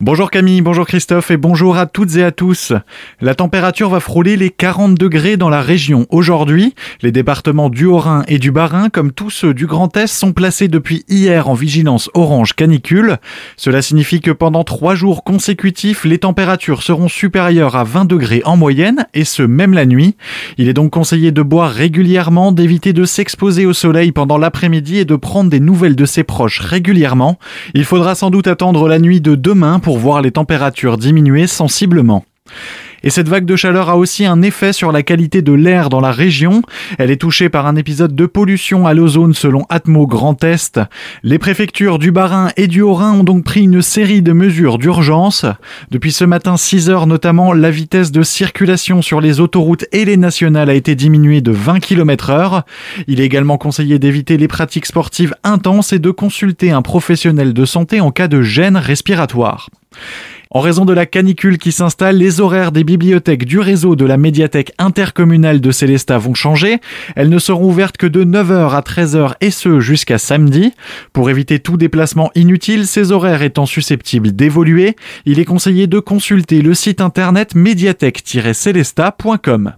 Bonjour Camille, bonjour Christophe et bonjour à toutes et à tous. La température va frôler les 40 degrés dans la région. Aujourd'hui, les départements du Haut-Rhin et du Bas-Rhin, comme tous ceux du Grand Est, sont placés depuis hier en vigilance orange canicule. Cela signifie que pendant trois jours consécutifs, les températures seront supérieures à 20 degrés en moyenne et ce même la nuit. Il est donc conseillé de boire régulièrement, d'éviter de s'exposer au soleil pendant l'après-midi et de prendre des nouvelles de ses proches régulièrement. Il faudra sans doute attendre la nuit de demain voir les températures diminuer sensiblement. Et cette vague de chaleur a aussi un effet sur la qualité de l'air dans la région. Elle est touchée par un épisode de pollution à l'ozone selon Atmo Grand Est. Les préfectures du Bas-Rhin et du Haut-Rhin ont donc pris une série de mesures d'urgence. Depuis ce matin 6 heures notamment, la vitesse de circulation sur les autoroutes et les nationales a été diminuée de 20 km heure. Il est également conseillé d'éviter les pratiques sportives intenses et de consulter un professionnel de santé en cas de gêne respiratoire. En raison de la canicule qui s'installe, les horaires des bibliothèques du réseau de la médiathèque intercommunale de Célestat vont changer. Elles ne seront ouvertes que de 9h à 13h et ce jusqu'à samedi. Pour éviter tout déplacement inutile, ces horaires étant susceptibles d'évoluer, il est conseillé de consulter le site internet médiathèque-célestat.com.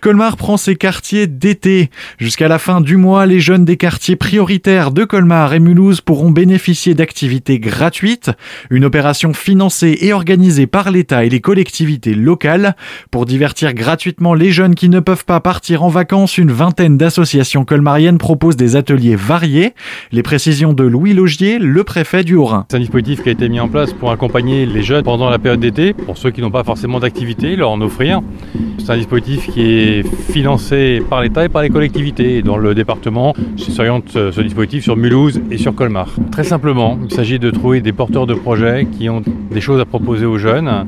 Colmar prend ses quartiers d'été. Jusqu'à la fin du mois, les jeunes des quartiers prioritaires de Colmar et Mulhouse pourront bénéficier d'activités gratuites, une opération financée et organisée par l'État et les collectivités locales. Pour divertir gratuitement les jeunes qui ne peuvent pas partir en vacances, une vingtaine d'associations colmariennes proposent des ateliers variés. Les précisions de Louis Logier, le préfet du Haut-Rhin. C'est un dispositif qui a été mis en place pour accompagner les jeunes pendant la période d'été, pour ceux qui n'ont pas forcément d'activité, leur en offrir. C'est un dispositif qui est financé par l'État et par les collectivités. Dans le département, s'oriente ce dispositif sur Mulhouse et sur Colmar. Très simplement, il s'agit de trouver des porteurs de projets qui ont des choses à proposer aux jeunes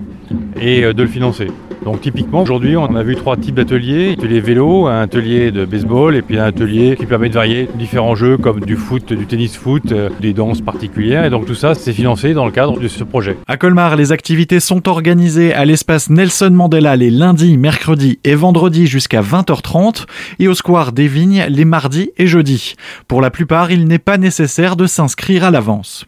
et de le financer. Donc typiquement, aujourd'hui, on a vu trois types d'ateliers. Atelier vélo, un atelier de baseball et puis un atelier qui permet de varier différents jeux comme du foot, du tennis foot, euh, des danses particulières. Et donc tout ça, c'est financé dans le cadre de ce projet. À Colmar, les activités sont organisées à l'espace Nelson Mandela les lundis, mercredis et vendredis jusqu'à 20h30 et au square des Vignes les mardis et jeudis. Pour la plupart, il n'est pas nécessaire de s'inscrire à l'avance.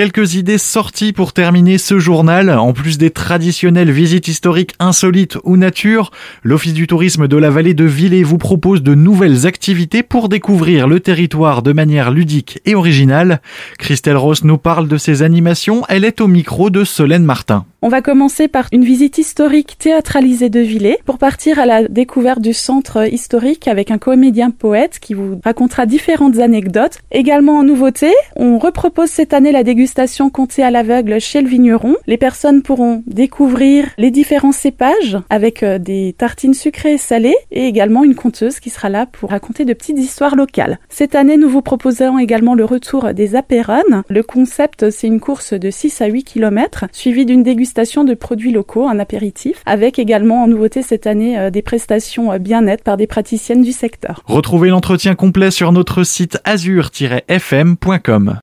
Quelques idées sorties pour terminer ce journal. En plus des traditionnelles visites historiques insolites ou nature, l'Office du tourisme de la vallée de Villers vous propose de nouvelles activités pour découvrir le territoire de manière ludique et originale. Christelle Ross nous parle de ses animations. Elle est au micro de Solène Martin. On va commencer par une visite historique théâtralisée de Villers pour partir à la découverte du centre historique avec un comédien poète qui vous racontera différentes anecdotes. Également en nouveauté, on repropose cette année la dégustation comptée à l'aveugle chez le vigneron. Les personnes pourront découvrir les différents cépages avec euh, des tartines sucrées et salées et également une conteuse qui sera là pour raconter de petites histoires locales. Cette année, nous vous proposons également le retour des apérones. Le concept, c'est une course de 6 à 8 km suivie d'une dégustation de produits locaux, un apéritif, avec également en nouveauté cette année euh, des prestations euh, bien-être par des praticiennes du secteur. Retrouvez l'entretien complet sur notre site azur-fm.com.